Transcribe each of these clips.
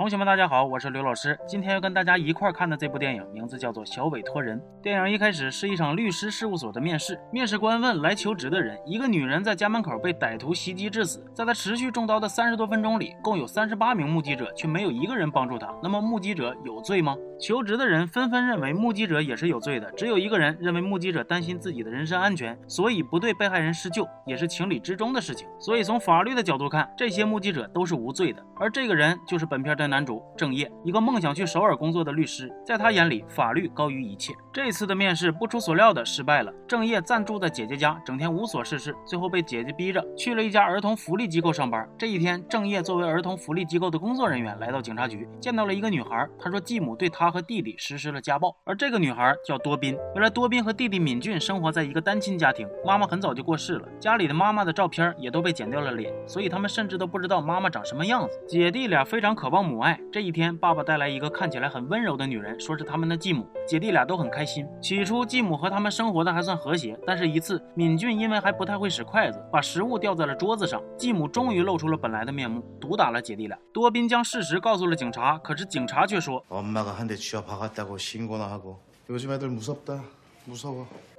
同学们，大家好，我是刘老师。今天要跟大家一块儿看的这部电影，名字叫做《小委托人》。电影一开始是一场律师事务所的面试，面试官问来求职的人：一个女人在家门口被歹徒袭击致死，在她持续中刀的三十多分钟里，共有三十八名目击者，却没有一个人帮助她。那么目击者有罪吗？求职的人纷纷认为目击者也是有罪的，只有一个人认为目击者担心自己的人身安全，所以不对被害人施救，也是情理之中的事情。所以从法律的角度看，这些目击者都是无罪的。而这个人就是本片的男主郑业。一个梦想去首尔工作的律师，在他眼里，法律高于一切。这次的面试不出所料的失败了。郑业暂住在姐姐家，整天无所事事，最后被姐姐逼着去了一家儿童福利机构上班。这一天，郑业作为儿童福利机构的工作人员，来到警察局，见到了一个女孩。他说，继母对他和弟弟实施了家暴，而这个女孩叫多彬。原来，多彬和弟弟敏俊生活在一个单亲家庭，妈妈很早就过世了，家里的妈妈的照片也都被剪掉了脸，所以他们甚至都不知道妈妈长什么样子。姐弟俩非常渴望母爱。这一天，爸爸带来一个看起来很温柔的女人，说是他们的继母。姐弟俩都很开心。起初，继母和他们生活的还算和谐，但是一次，敏俊因为还不太会使筷子，把食物掉在了桌子上，继母终于露出了本来的面目，毒打了姐弟俩。多彬将事实告诉了警察，可是警察却说：“엄마가한대쥐어박았다고신고나하고요즘애들무섭다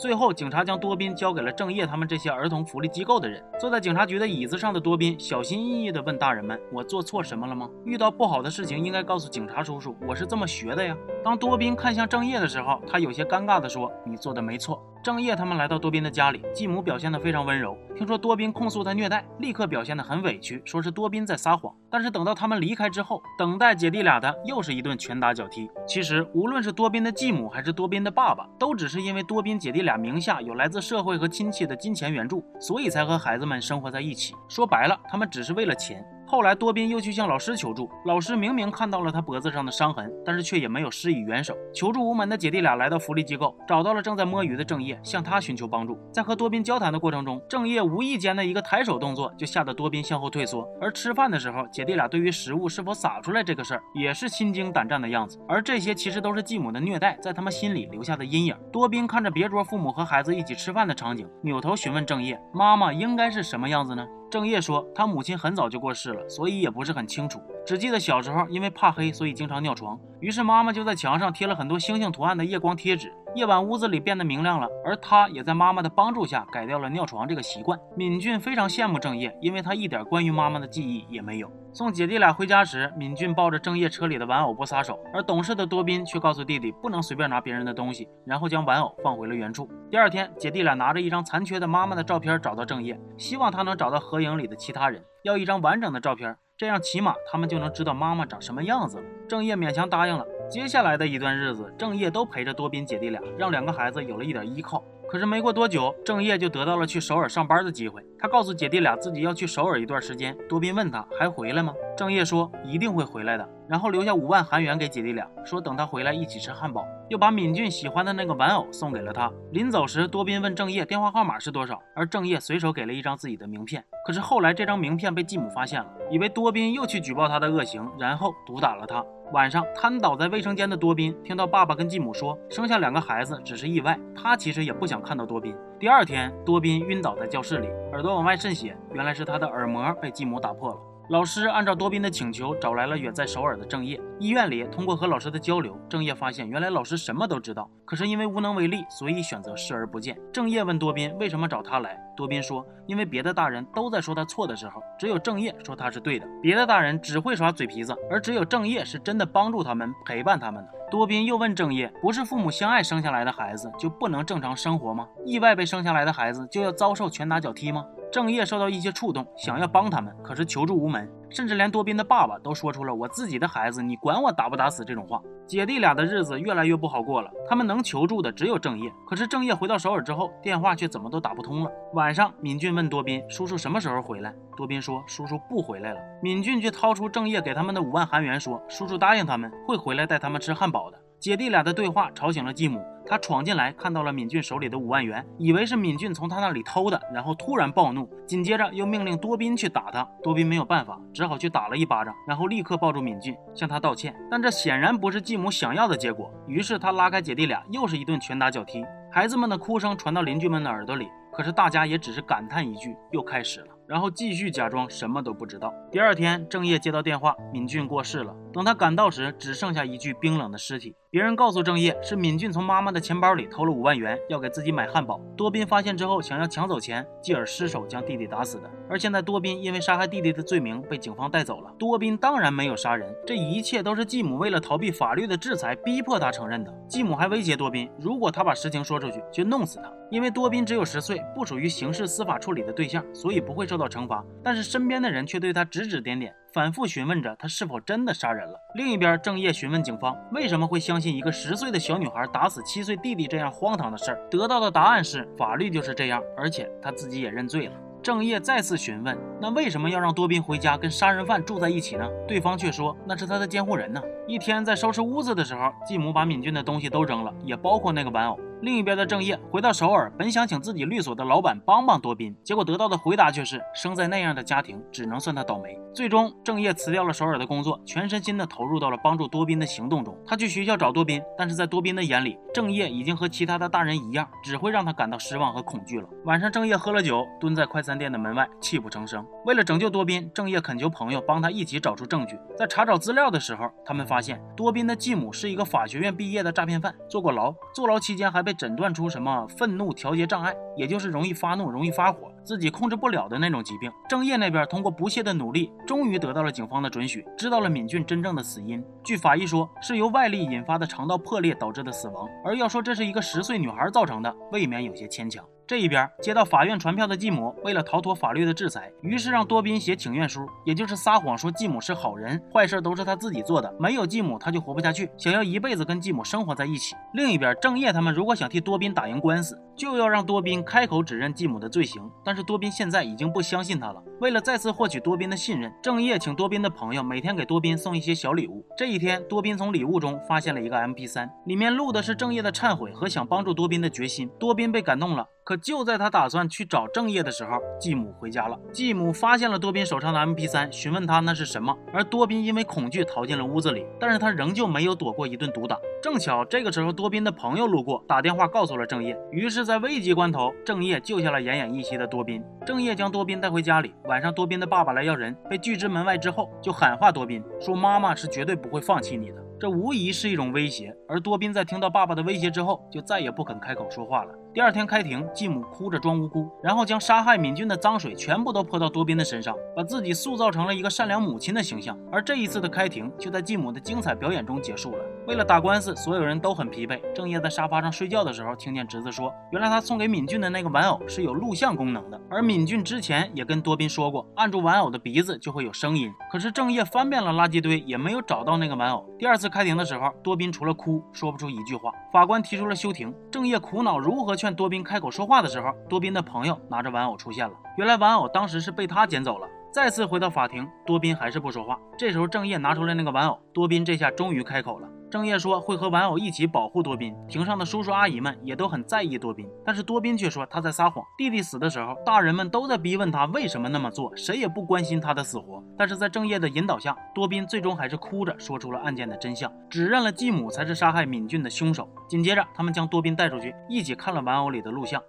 最后，警察将多彬交给了郑业他们这些儿童福利机构的人。坐在警察局的椅子上的多彬小心翼翼地问大人们：“我做错什么了吗？遇到不好的事情应该告诉警察叔叔，我是这么学的呀。”当多彬看向郑业的时候，他有些尴尬地说：“你做的没错。”郑业他们来到多彬的家里，继母表现得非常温柔。听说多彬控诉他虐待，立刻表现得很委屈，说是多彬在撒谎。但是等到他们离开之后，等待姐弟俩的又是一顿拳打脚踢。其实无论是多彬的继母还是多彬的爸爸，都只是因为多彬姐弟俩俩名下有来自社会和亲戚的金钱援助，所以才和孩子们生活在一起。说白了，他们只是为了钱。后来，多彬又去向老师求助。老师明明看到了他脖子上的伤痕，但是却也没有施以援手。求助无门的姐弟俩来到福利机构，找到了正在摸鱼的郑业，向他寻求帮助。在和多彬交谈的过程中，郑业无意间的一个抬手动作，就吓得多彬向后退缩。而吃饭的时候，姐弟俩对于食物是否洒出来这个事儿，也是心惊胆战的样子。而这些其实都是继母的虐待在他们心里留下的阴影。多彬看着别桌父母和孩子一起吃饭的场景，扭头询问郑业：“妈妈应该是什么样子呢？”郑烨说，他母亲很早就过世了，所以也不是很清楚，只记得小时候因为怕黑，所以经常尿床。于是妈妈就在墙上贴了很多星星图案的夜光贴纸。夜晚屋子里变得明亮了，而他也在妈妈的帮助下改掉了尿床这个习惯。敏俊非常羡慕郑业，因为他一点关于妈妈的记忆也没有。送姐弟俩回家时，敏俊抱着郑业车里的玩偶不撒手，而懂事的多彬却告诉弟弟不能随便拿别人的东西，然后将玩偶放回了原处。第二天，姐弟俩拿着一张残缺的妈妈的照片找到郑业，希望他能找到合影里的其他人，要一张完整的照片，这样起码他们就能知道妈妈长什么样子了。郑业勉强答应了。接下来的一段日子，郑业都陪着多彬姐弟俩，让两个孩子有了一点依靠。可是没过多久，郑业就得到了去首尔上班的机会。他告诉姐弟俩自己要去首尔一段时间。多彬问他还回来吗？郑业说一定会回来的，然后留下五万韩元给姐弟俩，说等他回来一起吃汉堡。又把敏俊喜欢的那个玩偶送给了他。临走时，多彬问郑业电话号码是多少，而郑业随手给了一张自己的名片。可是后来这张名片被继母发现了，以为多彬又去举报他的恶行，然后毒打了他。晚上瘫倒在卫生间的多宾听到爸爸跟继母说生下两个孩子只是意外，他其实也不想看到多宾。第二天，多宾晕倒在教室里，耳朵往外渗血，原来是他的耳膜被继母打破了。老师按照多宾的请求找来了远在首尔的郑业。医院里，通过和老师的交流，郑业发现原来老师什么都知道，可是因为无能为力，所以选择视而不见。郑业问多宾为什么找他来，多宾说，因为别的大人都在说他错的时候，只有郑业说他是对的。别的大人只会耍嘴皮子，而只有郑业是真的帮助他们、陪伴他们的。多宾又问郑业，不是父母相爱生下来的孩子就不能正常生活吗？意外被生下来的孩子就要遭受拳打脚踢吗？郑业受到一些触动，想要帮他们，可是求助无门，甚至连多宾的爸爸都说出了“我自己的孩子，你管我打不打死”这种话。姐弟俩的日子越来越不好过了，他们能求助的只有郑业。可是郑业回到首尔之后，电话却怎么都打不通了。晚上，敏俊问多宾：“叔叔什么时候回来？”多宾说：“叔叔不回来了。”敏俊却掏出郑业给他们的五万韩元，说：“叔叔答应他们会回来带他们吃汉堡的。”姐弟俩的对话吵醒了继母，她闯进来看到了敏俊手里的五万元，以为是敏俊从他那里偷的，然后突然暴怒，紧接着又命令多彬去打他。多彬没有办法，只好去打了一巴掌，然后立刻抱住敏俊向他道歉。但这显然不是继母想要的结果，于是他拉开姐弟俩，又是一顿拳打脚踢。孩子们的哭声传到邻居们的耳朵里，可是大家也只是感叹一句：又开始了。然后继续假装什么都不知道。第二天，郑业接到电话，敏俊过世了。等他赶到时，只剩下一具冰冷的尸体。别人告诉郑业，是敏俊从妈妈的钱包里偷了五万元，要给自己买汉堡。多宾发现之后，想要抢走钱，继而失手将弟弟打死的。而现在，多宾因为杀害弟弟的罪名被警方带走了。多宾当然没有杀人，这一切都是继母为了逃避法律的制裁，逼迫他承认的。继母还威胁多宾，如果他把实情说出去，就弄死他。因为多宾只有十岁，不属于刑事司法处理的对象，所以不会受到惩罚。但是身边的人却对他指指点点。反复询问着他是否真的杀人了。另一边，郑业询问警方为什么会相信一个十岁的小女孩打死七岁弟弟这样荒唐的事儿，得到的答案是法律就是这样，而且他自己也认罪了。郑业再次询问，那为什么要让多宾回家跟杀人犯住在一起呢？对方却说那是他的监护人呢。一天在收拾屋子的时候，继母把敏俊的东西都扔了，也包括那个玩偶。另一边的郑业回到首尔，本想请自己律所的老板帮帮多宾，结果得到的回答却是生在那样的家庭，只能算他倒霉。最终，郑业辞掉了首尔的工作，全身心的投入到了帮助多宾的行动中。他去学校找多宾，但是在多宾的眼里，郑业已经和其他的大人一样，只会让他感到失望和恐惧了。晚上，郑业喝了酒，蹲在快餐店的门外，泣不成声。为了拯救多宾，郑业恳求朋友帮他一起找出证据。在查找资料的时候，他们发现多宾的继母是一个法学院毕业的诈骗犯，坐过牢，坐牢期间还被。诊断出什么愤怒调节障碍，也就是容易发怒、容易发火、自己控制不了的那种疾病。郑业那边通过不懈的努力，终于得到了警方的准许，知道了敏俊真正的死因。据法医说，是由外力引发的肠道破裂导致的死亡。而要说这是一个十岁女孩造成的，未免有些牵强。这一边接到法院传票的继母，为了逃脱法律的制裁，于是让多宾写请愿书，也就是撒谎说继母是好人，坏事都是他自己做的，没有继母他就活不下去，想要一辈子跟继母生活在一起。另一边，郑业他们如果想替多宾打赢官司，就要让多宾开口指认继母的罪行。但是多宾现在已经不相信他了。为了再次获取多宾的信任，郑业请多宾的朋友每天给多宾送一些小礼物。这一天，多宾从礼物中发现了一个 MP3，里面录的是郑业的忏悔和想帮助多宾的决心。多宾被感动了。可就在他打算去找郑业的时候，继母回家了。继母发现了多宾手上的 MP3，询问他那是什么。而多宾因为恐惧逃进了屋子里，但是他仍旧没有躲过一顿毒打。正巧这个时候，多宾的朋友路过，打电话告诉了郑业。于是，在在危急关头，郑业救下了奄奄一息的多宾。郑业将多宾带回家里。晚上，多宾的爸爸来要人，被拒之门外之后，就喊话多宾说：“妈妈是绝对不会放弃你的。”这无疑是一种威胁。而多宾在听到爸爸的威胁之后，就再也不肯开口说话了。第二天开庭，继母哭着装无辜，然后将杀害敏俊的脏水全部都泼到多宾的身上，把自己塑造成了一个善良母亲的形象。而这一次的开庭就在继母的精彩表演中结束了。为了打官司，所有人都很疲惫。郑业在沙发上睡觉的时候，听见侄子说，原来他送给敏俊的那个玩偶是有录像功能的，而敏俊之前也跟多宾说过，按住玩偶的鼻子就会有声音。可是郑业翻遍了垃圾堆，也没有找到那个玩偶。第二次开庭的时候，多宾除了哭，说不出一句话。法官提出了休庭。郑业苦恼如何。劝多宾开口说话的时候，多宾的朋友拿着玩偶出现了。原来玩偶当时是被他捡走了。再次回到法庭，多宾还是不说话。这时候郑业拿出来那个玩偶，多宾这下终于开口了。郑业说会和玩偶一起保护多宾，庭上的叔叔阿姨们也都很在意多宾，但是多宾却说他在撒谎。弟弟死的时候，大人们都在逼问他为什么那么做，谁也不关心他的死活。但是在郑业的引导下，多宾最终还是哭着说出了案件的真相，指认了继母才是杀害敏俊的凶手。紧接着，他们将多宾带出去，一起看了玩偶里的录像。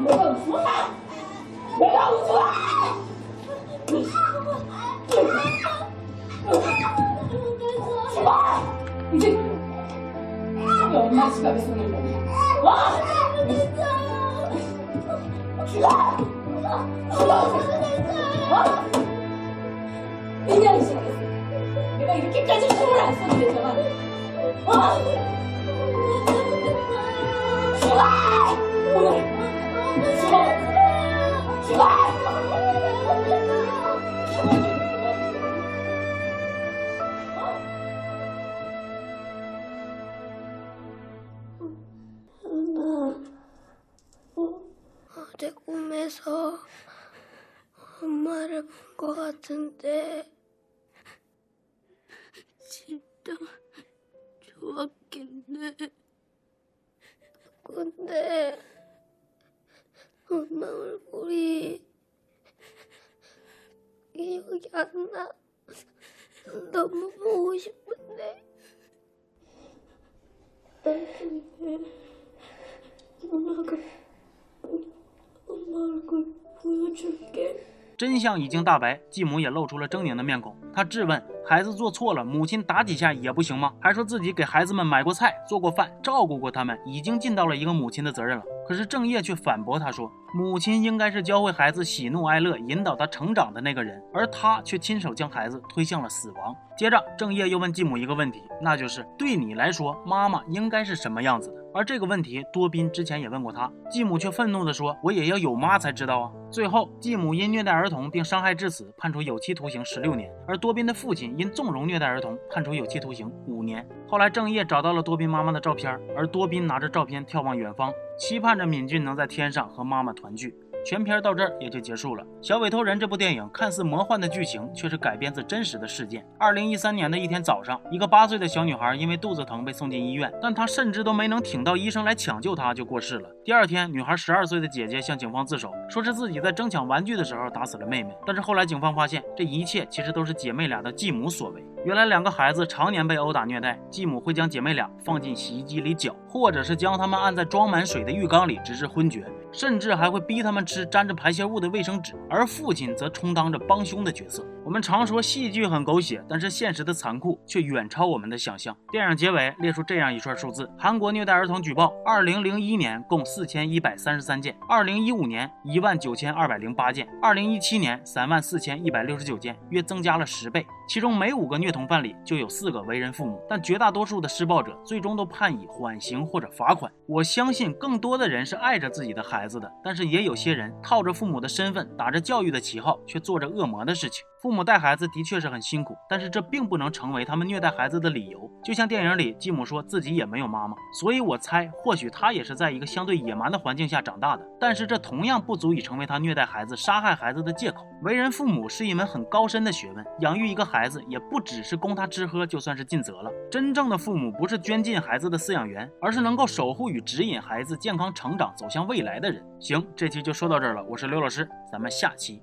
你这有 와! 이제 우리 엄마 지갑에 손을 넣어 와! 죽어! 죽어! 어? 인간이 시작했어 내가 이렇게까지 춤을 안 써도 되잖아 와! 죽어! 죽어! 죽어! 것 같은데 진짜 좋았겠네. 근데 엄마 얼굴이 기억이 안 나. 너무 보고 싶은데. 엄마가 엄마 얼굴 보여줄게. 真相已经大白，继母也露出了狰狞的面孔。她质问：孩子做错了，母亲打几下也不行吗？还说自己给孩子们买过菜、做过饭、照顾过他们，已经尽到了一个母亲的责任了。可是郑业却反驳他说：“母亲应该是教会孩子喜怒哀乐、引导他成长的那个人，而他却亲手将孩子推向了死亡。”接着，郑业又问继母一个问题，那就是对你来说，妈妈应该是什么样子的？而这个问题，多宾之前也问过他，继母却愤怒地说：“我也要有妈才知道啊！”最后，继母因虐待儿童并伤害致死，判处有期徒刑十六年；而多宾的父亲因纵容虐待儿童，判处有期徒刑五年。后来，郑业找到了多宾妈妈的照片，而多宾拿着照片眺望远方。期盼着敏俊能在天上和妈妈团聚。全片到这儿也就结束了。《小委托人》这部电影看似魔幻的剧情，却是改编自真实的事件。二零一三年的一天早上，一个八岁的小女孩因为肚子疼被送进医院，但她甚至都没能挺到医生来抢救她，就过世了。第二天，女孩十二岁的姐姐向警方自首，说是自己在争抢玩具的时候打死了妹妹。但是后来警方发现，这一切其实都是姐妹俩的继母所为。原来两个孩子常年被殴打虐待，继母会将姐妹俩放进洗衣机里搅，或者是将她们按在装满水的浴缸里直至昏厥。甚至还会逼他们吃沾着排泄物的卫生纸，而父亲则充当着帮凶的角色。我们常说戏剧很狗血，但是现实的残酷却远超我们的想象。电影结尾列出这样一串数字：韩国虐待儿童举报，二零零一年共四千一百三十三件，二零一五年一万九千二百零八件，二零一七年三万四千一百六十九件，约增加了十倍。其中每五个虐童犯里就有四个为人父母，但绝大多数的施暴者最终都判以缓刑或者罚款。我相信更多的人是爱着自己的孩子的，但是也有些人套着父母的身份，打着教育的旗号，却做着恶魔的事情。父母带孩子的确是很辛苦，但是这并不能成为他们虐待孩子的理由。就像电影里继母说自己也没有妈妈，所以我猜或许她也是在一个相对野蛮的环境下长大的。但是这同样不足以成为她虐待孩子、杀害孩子的借口。为人父母是一门很高深的学问，养育一个孩子也不只是供他吃喝就算是尽责了。真正的父母不是捐进孩子的饲养员，而是能够守护与指引孩子健康成长、走向未来的人。行，这期就说到这儿了，我是刘老师，咱们下期。